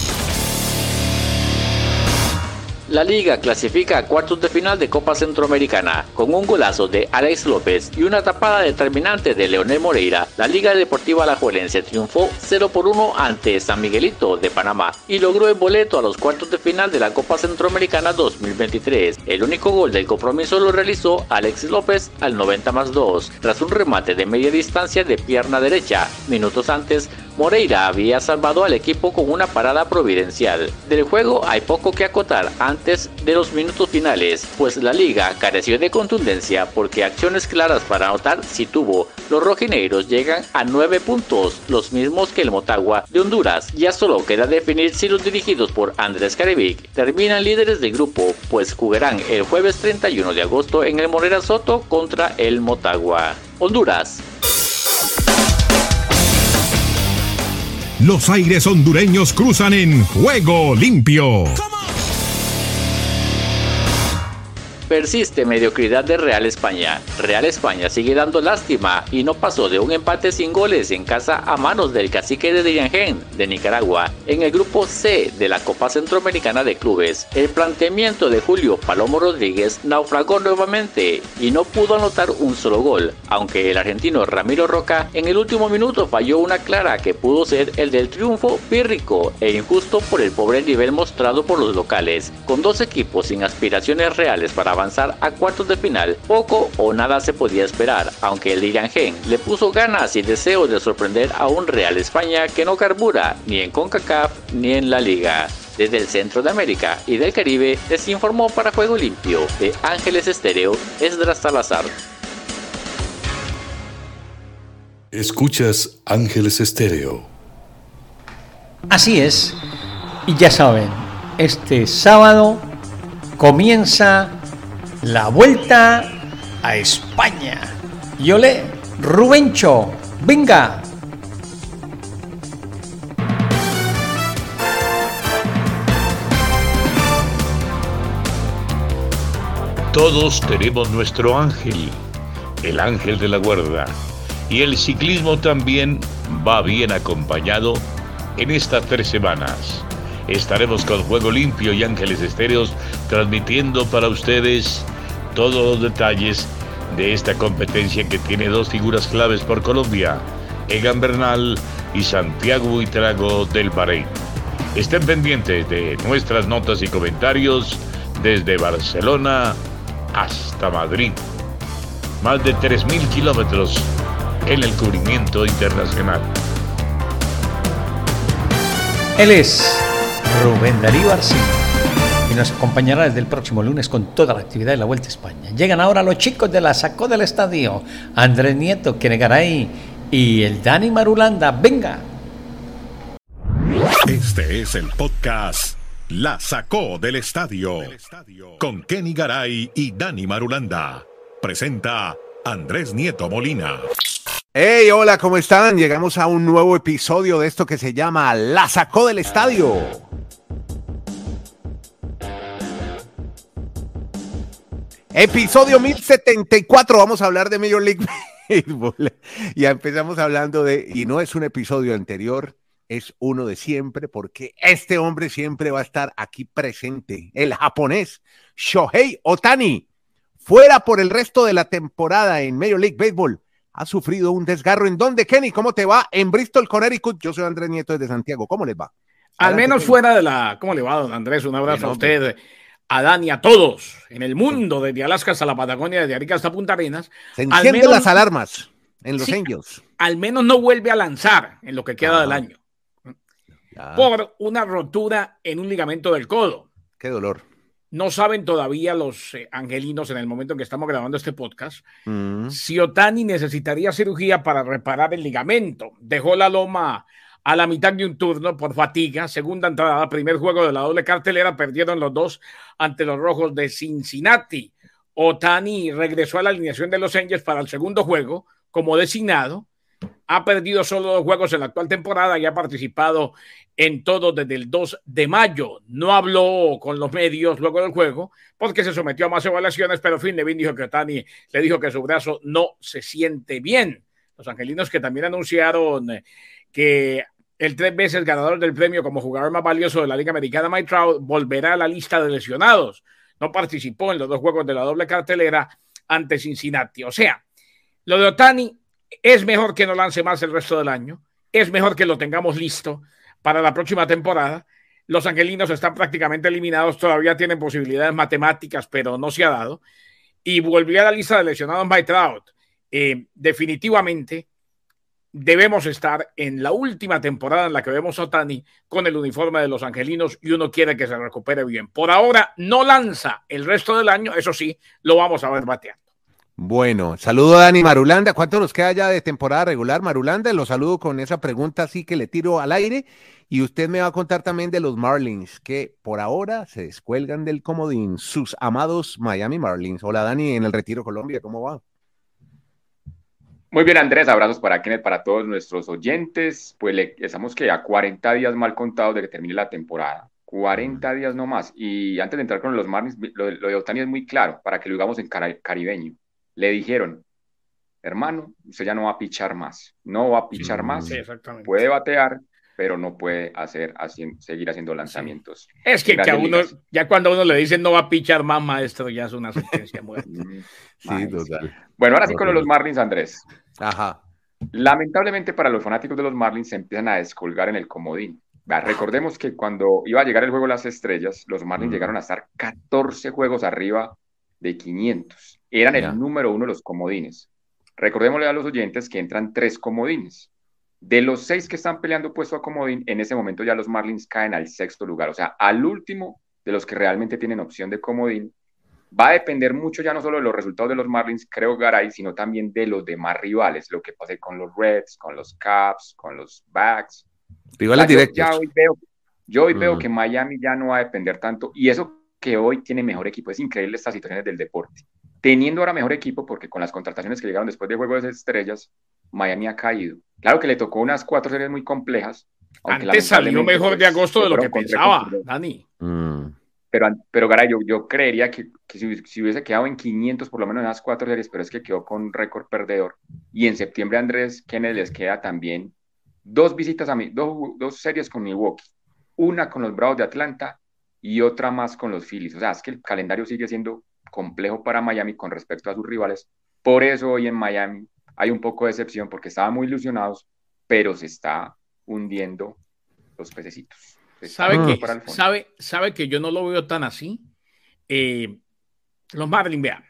La liga clasifica a cuartos de final de Copa Centroamericana. Con un golazo de Alex López y una tapada determinante de Leonel Moreira, la Liga Deportiva Alajuelense triunfó 0 por 1 ante San Miguelito de Panamá y logró el boleto a los cuartos de final de la Copa Centroamericana 2023. El único gol del compromiso lo realizó Alex López al 90 más 2, tras un remate de media distancia de pierna derecha. Minutos antes, Moreira había salvado al equipo con una parada providencial. Del juego hay poco que acotar antes de los minutos finales, pues la liga careció de contundencia porque acciones claras para anotar si tuvo. Los rojinegros llegan a 9 puntos, los mismos que el Motagua de Honduras. Ya solo queda definir si los dirigidos por Andrés Carevic terminan líderes del grupo, pues jugarán el jueves 31 de agosto en el Morera Soto contra el Motagua. Honduras. Los aires hondureños cruzan en juego limpio. Persiste mediocridad de Real España. Real España sigue dando lástima y no pasó de un empate sin goles en casa a manos del cacique de Diriangén de Nicaragua en el grupo C de la Copa Centroamericana de Clubes. El planteamiento de Julio Palomo Rodríguez naufragó nuevamente y no pudo anotar un solo gol, aunque el argentino Ramiro Roca en el último minuto falló una clara que pudo ser el del triunfo pírrico e injusto por el pobre nivel mostrado por los locales. Con dos equipos sin aspiraciones reales para avanzar a cuartos de final, poco o nada se podía esperar, aunque el Gen le puso ganas y deseo de sorprender a un Real España que no carbura ni en CONCACAF ni en la liga. Desde el centro de América y del Caribe les informó para Juego Limpio de Ángeles Estéreo Esdras Salazar. Escuchas Ángeles Estéreo. Así es. Y ya saben, este sábado comienza la vuelta a España. Y ole, Rubencho, venga. Todos tenemos nuestro ángel, el ángel de la guarda. Y el ciclismo también va bien acompañado en estas tres semanas. Estaremos con Juego Limpio y Ángeles Estéreos transmitiendo para ustedes todos los detalles de esta competencia que tiene dos figuras claves por Colombia, Egan Bernal y Santiago Buitrago del Bahrein. Estén pendientes de nuestras notas y comentarios desde Barcelona hasta Madrid. más de 3.000 kilómetros en el cubrimiento internacional. Él es Rubén Darío Arcila y nos acompañará desde el próximo lunes con toda la actividad de la Vuelta a España. Llegan ahora los chicos de la Sacó del Estadio, Andrés Nieto, Kenegaray y el Dani Marulanda. ¡Venga! Este es el podcast La Sacó del Estadio con Kenny Garay y Dani Marulanda. Presenta Andrés Nieto Molina. Hey, hola, ¿cómo están? Llegamos a un nuevo episodio de esto que se llama La Sacó del Estadio. Episodio 1074, vamos a hablar de Major League Baseball. Ya empezamos hablando de, y no es un episodio anterior, es uno de siempre, porque este hombre siempre va a estar aquí presente, el japonés Shohei Otani, fuera por el resto de la temporada en Major League Baseball ha sufrido un desgarro. ¿En dónde, Kenny? ¿Cómo te va? En Bristol, Connecticut. Yo soy Andrés Nieto desde Santiago. ¿Cómo les va? Al menos fuera de la. ¿Cómo le va, don Andrés? Un abrazo a usted, a Dani, a todos en el mundo, desde Alaska hasta la Patagonia, desde Arica hasta Punta Arenas. Se encienden las alarmas en Los Angels. Al menos no vuelve a lanzar en lo que queda del año. Por una rotura en un ligamento del codo. Qué dolor. No saben todavía los eh, angelinos en el momento en que estamos grabando este podcast mm. si Otani necesitaría cirugía para reparar el ligamento. Dejó la loma a la mitad de un turno por fatiga, segunda entrada, primer juego de la doble cartelera, perdieron los dos ante los rojos de Cincinnati. Otani regresó a la alineación de los Angels para el segundo juego como designado ha perdido solo dos juegos en la actual temporada y ha participado en todo desde el 2 de mayo. No habló con los medios luego del juego porque se sometió a más evaluaciones, pero Fin Levin dijo que Otani le dijo que su brazo no se siente bien. Los angelinos que también anunciaron que el tres veces ganador del premio como jugador más valioso de la Liga Americana, Mike Trout, volverá a la lista de lesionados. No participó en los dos juegos de la doble cartelera ante Cincinnati. O sea, lo de Otani es mejor que no lance más el resto del año. Es mejor que lo tengamos listo para la próxima temporada. Los angelinos están prácticamente eliminados, todavía tienen posibilidades matemáticas, pero no se ha dado. Y volvió a la lista de lesionados by Trout. Eh, definitivamente debemos estar en la última temporada en la que vemos a Otani con el uniforme de los angelinos y uno quiere que se recupere bien. Por ahora no lanza el resto del año, eso sí, lo vamos a ver bateando. Bueno, saludo a Dani Marulanda. ¿Cuánto nos queda ya de temporada regular, Marulanda? Lo saludo con esa pregunta así que le tiro al aire. Y usted me va a contar también de los Marlins, que por ahora se descuelgan del comodín, sus amados Miami Marlins. Hola Dani, en el Retiro Colombia, ¿cómo va? Muy bien, Andrés, abrazos para Kenneth, para todos nuestros oyentes. Pues le estamos que a 40 días mal contados de que termine la temporada. 40 días no más. Y antes de entrar con los Marlins, lo, de Otani es muy claro, para que lo digamos en caribeño le dijeron, hermano, usted ya no va a pichar más, no va a pichar más, puede batear, pero no puede hacer seguir haciendo lanzamientos. Es que, a uno, ya cuando a uno le dicen no va a pichar más, maestro, ya es una sentencia muerta. sí, total. Bueno, ahora sí con los Marlins, Andrés. Ajá. Lamentablemente para los fanáticos de los Marlins se empiezan a descolgar en el comodín. Recordemos que cuando iba a llegar el juego las estrellas, los Marlins llegaron a estar 14 juegos arriba de 500 eran el número uno de los comodines. Recordémosle a los oyentes que entran tres comodines. De los seis que están peleando puesto a comodín, en ese momento ya los Marlins caen al sexto lugar, o sea, al último de los que realmente tienen opción de comodín. Va a depender mucho ya no solo de los resultados de los Marlins, creo Garay, sino también de los demás rivales, lo que pase con los Reds, con los Caps, con los Backs. Rivales directos. Yo, hoy veo, yo hoy veo que Miami ya no va a depender tanto, y eso que hoy tiene mejor equipo, es increíble estas situaciones del deporte teniendo ahora mejor equipo, porque con las contrataciones que llegaron después de Juego de Estrellas, Miami ha caído. Claro que le tocó unas cuatro series muy complejas. Antes salió mejor de agosto de lo que pensaba, Dani. Mm. Pero, pero Garay, yo, yo creería que, si, hubiese quedado en 500 por lo menos en las cuatro series, pero es que quedó con récord perdedor. Y en septiembre Andrés Kennedy les queda también dos visitas a mí, dos, dos series con Milwaukee. Una con los Bravos de Atlanta y otra más con los Phillies. O sea, es que el calendario sigue siendo complejo para Miami con respecto a sus rivales. Por eso hoy en Miami hay un poco de excepción porque estaban muy ilusionados, pero se está hundiendo los pececitos. ¿Sabe que, sabe, sabe que yo no lo veo tan así. Eh, los Marlins, vean,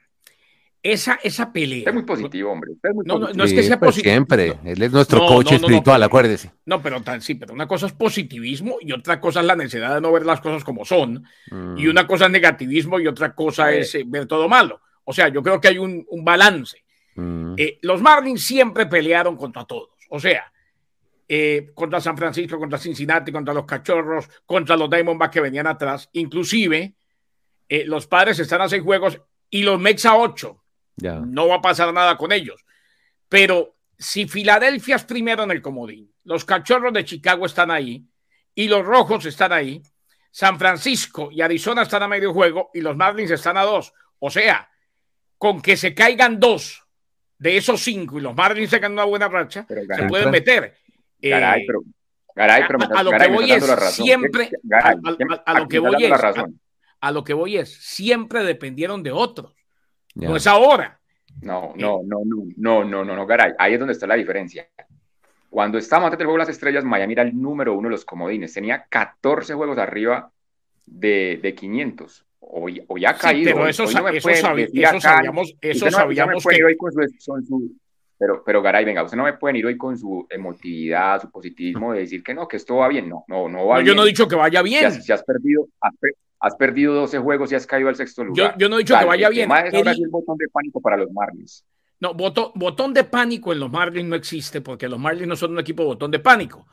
esa, esa pelea. es muy positivo, hombre. no, no, es que sea pues positivo. Siempre. Él es nuestro coach espiritual, acuérdese. No, pero tan, sí, pero una cosa es positivismo y otra cosa es la necesidad de no ver las cosas como son. Y Mm. una cosa es negativismo y otra cosa es eh, ver todo malo. O sea, yo creo que hay un, un balance. Mm. Eh, los Marlins siempre pelearon contra todos. O sea, eh, contra San Francisco, contra Cincinnati, contra los Cachorros, contra los Diamondbacks que venían atrás. Inclusive, eh, los padres están a seis juegos y los Mex a ocho. No va a pasar nada con ellos. Pero si Filadelfia es primero en el comodín, los Cachorros de Chicago están ahí y los Rojos están ahí, San Francisco y Arizona están a medio juego y los Marlins están a dos. O sea, con que se caigan dos de esos cinco y los Marlins tengan una buena racha, se pueden meter. Eh, Garay, pero, Garay, pero me a, lo Garay, que voy es siempre, Garay, a, a- siempre- a- a lo que voy es, a lo que voy es, siempre dependieron de otros. Ya. No es ahora. No, no, no, no, no, no, no, no, Garay. Ahí es donde está la diferencia. Cuando estábamos antes del juego de las estrellas, Miami era el número uno de los comodines. Tenía 14 juegos arriba de, de 500. Hoy, hoy ha Sí, caído. pero hoy- eso hoy sa- no eso puede sabi- eso acá- sabíamos- eso no- sabíamos que- hoy con su, con su- pero, pero Garay, venga, usted no me puede ir hoy con su emotividad, su positivismo de decir que no, que esto va bien. No, no, no va No, bien. yo no he dicho que vaya Si bien. has, si has perdido, has, has perdido 12 juegos y has caído al sexto lugar. yo no he dicho que vaya bien. es ahora sí el botón de pánico para los Marlins. No, botón, botón de pánico en los Marlins no existe porque los Marlins no son un equipo botón de pánico.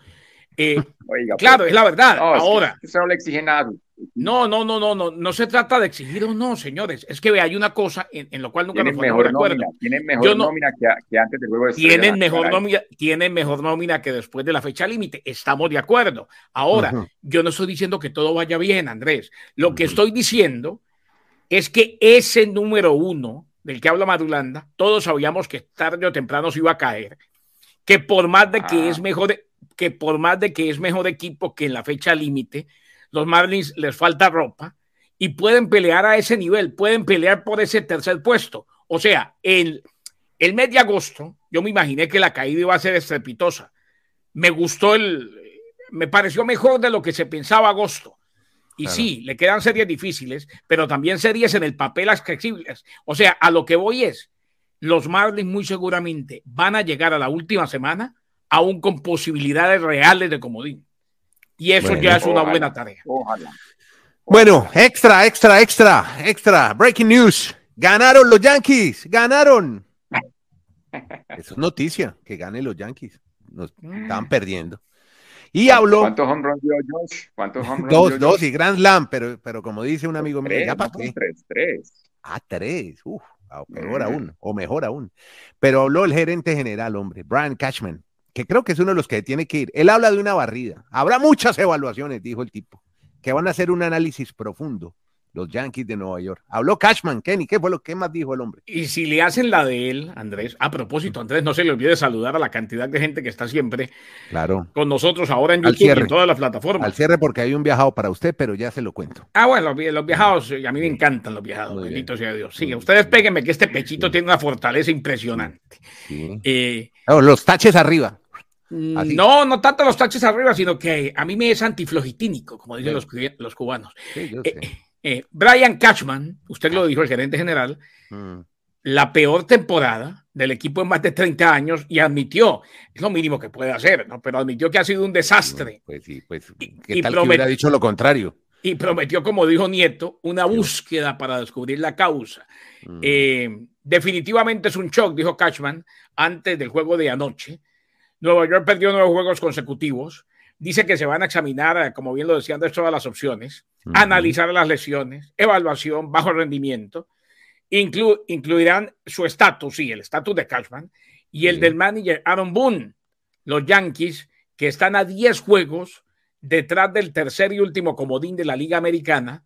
Eh, Oiga, claro, pues, es la verdad. no, es que Ahora, usted no le exige nada. No, no, no, no, no, no se trata de exigir o no, señores. Es que hay una cosa en, en lo cual nunca nos ponemos de acuerdo. nómina, tienen mejor no- nómina que, que antes del juego de tienen mejor nómina, tienen mejor nómina que después de la fecha límite. Estamos de acuerdo. Ahora, Ujú. yo no estoy diciendo que todo vaya bien, Andrés. Lo que estoy diciendo es que ese número uno del que habla Madulanda, todos sabíamos que tarde o temprano se iba a caer. Que por más de que Ah. es mejor, que por más de que es mejor equipo que en la fecha límite, los Marlins les falta ropa y pueden pelear a ese nivel, pueden pelear por ese tercer puesto. O sea, el, el mes de agosto, yo me imaginé que la caída iba a ser estrepitosa. Me gustó el, me pareció mejor de lo que se pensaba agosto. Y Claro. sí, le quedan series difíciles, pero también series en el papel accesibles. O sea, a lo que voy es, los Marlins muy seguramente van a llegar a la última semana aún con posibilidades reales de comodín. Y eso Bueno, ya es una ojalá. buena tarea. Ojalá. Bueno, extra, extra, extra, extra. Breaking news. Ganaron los Yankees. Ganaron. Eso es noticia, que ganen los Yankees. Nos estaban perdiendo. Y habló ¿Cuántos home runs dio Josh? ¿Cuántos home runs dos, dio dos Josh? y Grand Slam, pero, pero como dice un amigo mío, Tres, ¿ya para. Tres, tres. Ah, tres. Uf, peor Mm. aún, o mejor aún. Pero habló el gerente general, hombre, Brian Cashman, que creo que es uno de los que tiene que ir. Él habla de una barrida. Habrá muchas evaluaciones, dijo el tipo, que van a hacer un análisis profundo. Los Yankees de Nueva York. Habló Cashman, Kenny, ¿qué fue lo que más dijo el hombre? Y si le hacen la de él, Andrés, a propósito, Andrés, no se le olvide saludar a la cantidad de gente que está siempre Claro. con nosotros ahora en YouTube y en todas las plataformas. Al cierre, porque hay un viajado para usted, pero ya se lo cuento. Ah, bueno, los, vi- los viajados, a mí me encantan los viajados, bendito sea Dios. Sí, ustedes péguenme que este pechito tiene una fortaleza impresionante. Sí. Eh, los taches arriba. Así. no, no tanto los taches arriba, sino que a mí me es antiflogitínico, como dicen Sí. los, cu- los cubanos. Sí, yo Eh, sé. eh, Brian Cashman, usted lo dijo, el gerente general, Mm. la peor temporada del equipo en más de 30 años y admitió, es lo mínimo que puede hacer, ¿no? pero admitió que ha sido un desastre Pues sí, pues, y ¿qué tal promet- que hubiera dicho lo contrario? y prometió, como dijo Nieto, una búsqueda para descubrir la causa. Mm. Eh, definitivamente es un shock, dijo Cashman antes del juego de anoche. Nueva York perdió nueve juegos consecutivos. Dice que se van a examinar, eh, como bien lo decían, de todas las opciones, analizar las lesiones, evaluación, bajo rendimiento. Inclu- incluirán su estatus, sí, el estatus de Cashman y el del manager Aaron Boone. Los Yankees, que están a 10 juegos detrás del tercer y último comodín de la Liga Americana,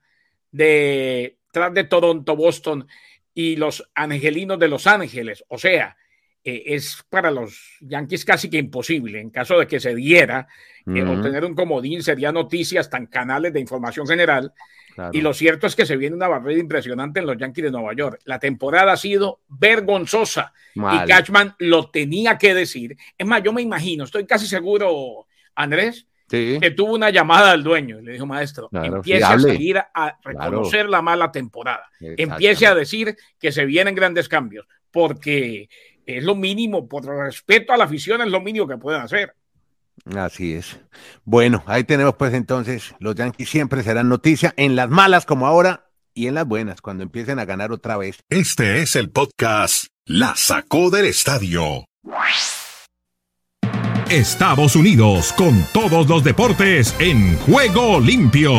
detrás de Toronto, Boston y los Angelinos de Los Ángeles. O sea, eh, es para los Yankees casi que imposible. En caso de que se diera, eh, obtener un comodín sería noticias tan canales de información general. Claro. Y lo cierto es que se viene una barrera impresionante en los Yankees de Nueva York. La temporada ha sido vergonzosa Mal. y Cashman lo tenía que decir. Es más, yo me imagino, estoy casi seguro, Andrés, que tuvo una llamada al dueño y le dijo, maestro, empiece a seguir a reconocer la mala temporada. Empiece a decir que se vienen grandes cambios, porque es lo mínimo, por respeto a la afición, es lo mínimo que pueden hacer. Así es. Bueno, ahí tenemos pues entonces, los Yankees siempre serán noticia en las malas como ahora y en las buenas cuando empiecen a ganar otra vez. Este es el podcast La sacó del estadio. Estados Unidos con todos los deportes en juego limpio.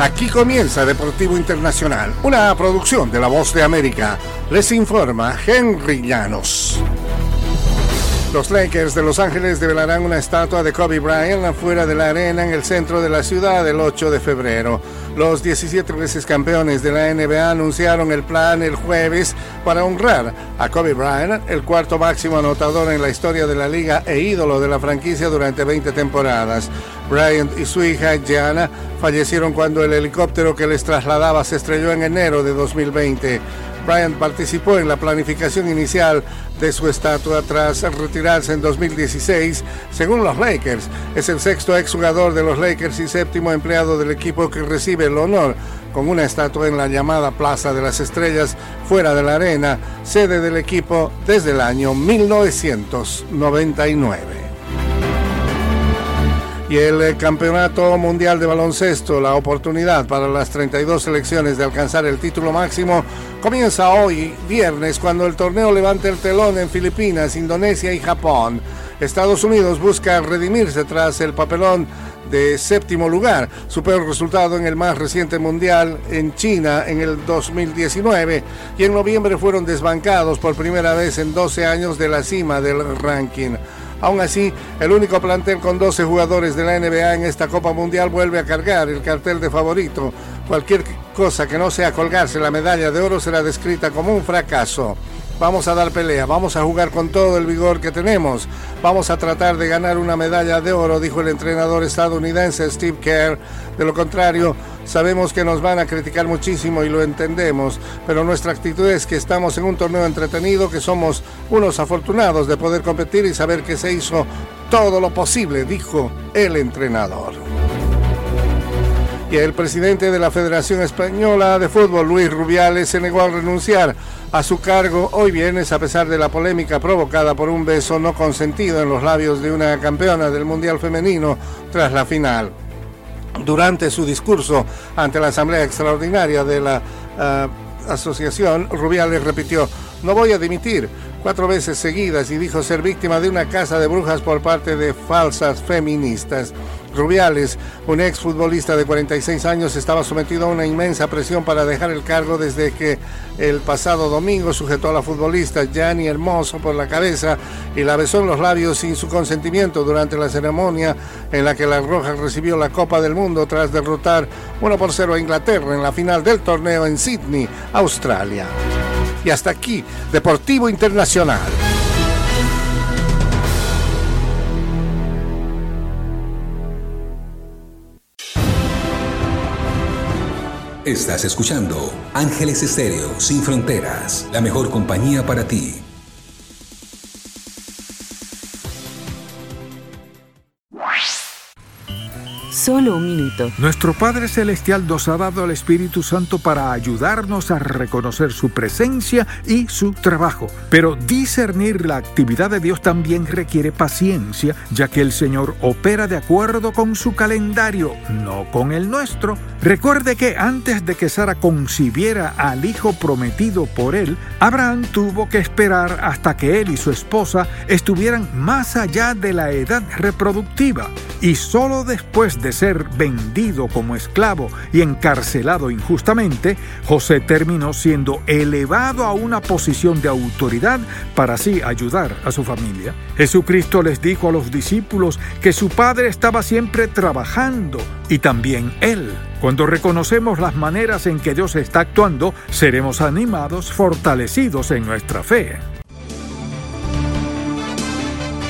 Aquí comienza Deportivo Internacional, una producción de La Voz de América. Les informa Henry Llanos. Los Lakers de Los Ángeles develarán una estatua de Kobe Bryant afuera de la arena en el centro de la ciudad el 8 de febrero. Los 17 veces campeones de la NBA anunciaron el plan el jueves para honrar a Kobe Bryant, el cuarto máximo anotador en la historia de la liga e ídolo de la franquicia durante 20 temporadas. Bryant y su hija Gianna fallecieron cuando el helicóptero que les trasladaba se estrelló en enero de 2020. Bryant participó en la planificación inicial de su estatua tras retirarse en 2016. Según los Lakers, es el sexto exjugador de los Lakers y séptimo empleado del equipo que recibe el honor con una estatua en la llamada Plaza de las Estrellas fuera de la arena, sede del equipo desde el año 1999 y el eh, Campeonato Mundial de Baloncesto, la oportunidad para las 32 selecciones de alcanzar el título máximo, comienza hoy, viernes, cuando el torneo levante el telón en Filipinas, Indonesia y Japón. Estados Unidos busca redimirse tras el papelón de séptimo lugar, su peor resultado en el más reciente mundial en China en el 2019 y en noviembre fueron desbancados por primera vez en 12 años de la cima del ranking. Aún así, el único plantel con 12 jugadores de la NBA en esta Copa Mundial vuelve a cargar el cartel de favorito. Cualquier cosa que no sea colgarse la medalla de oro será descrita como un fracaso. Vamos a dar pelea, vamos a jugar con todo el vigor que tenemos, vamos a tratar de ganar una medalla de oro, dijo el entrenador estadounidense Steve Kerr. De lo contrario, sabemos que nos van a criticar muchísimo y lo entendemos, pero nuestra actitud es que estamos en un torneo entretenido, que somos unos afortunados de poder competir y saber que se hizo todo lo posible, dijo el entrenador. Y el presidente de la Federación Española de Fútbol, Luis Rubiales, se negó a renunciar a su cargo hoy viernes a pesar de la polémica provocada por un beso no consentido en los labios de una campeona del Mundial Femenino tras la final. Durante su discurso ante la Asamblea Extraordinaria de la eh, Asociación, Rubiales repitió, no voy a dimitir cuatro veces seguidas y dijo ser víctima de una casa de brujas por parte de falsas feministas. Rubiales, un exfutbolista de 46 años, estaba sometido a una inmensa presión para dejar el cargo desde que el pasado domingo sujetó a la futbolista Gianni Hermoso por la cabeza y la besó en los labios sin su consentimiento durante la ceremonia en la que la Roja recibió la Copa del Mundo tras derrotar 1 por 0 a Inglaterra en la final del torneo en Sydney, Australia. Y hasta aquí, Deportivo Internacional. Estás escuchando Ángeles Estéreo Sin Fronteras, la mejor compañía para ti. Solo un minuto. Nuestro Padre Celestial nos ha dado al Espíritu Santo para ayudarnos a reconocer su presencia y su trabajo. Pero discernir la actividad de Dios también requiere paciencia, ya que el Señor opera de acuerdo con su calendario, no con el nuestro. Recuerde que antes de que Sara concibiera al hijo prometido por él, Abraham tuvo que esperar hasta que él y su esposa estuvieran más allá de la edad reproductiva. Y solo después ser vendido como esclavo y encarcelado injustamente, José terminó siendo elevado a una posición de autoridad para así ayudar a su familia. Jesucristo les dijo a los discípulos que su Padre estaba siempre trabajando y también Él. Cuando reconocemos las maneras en que Dios está actuando, seremos animados, fortalecidos en nuestra fe.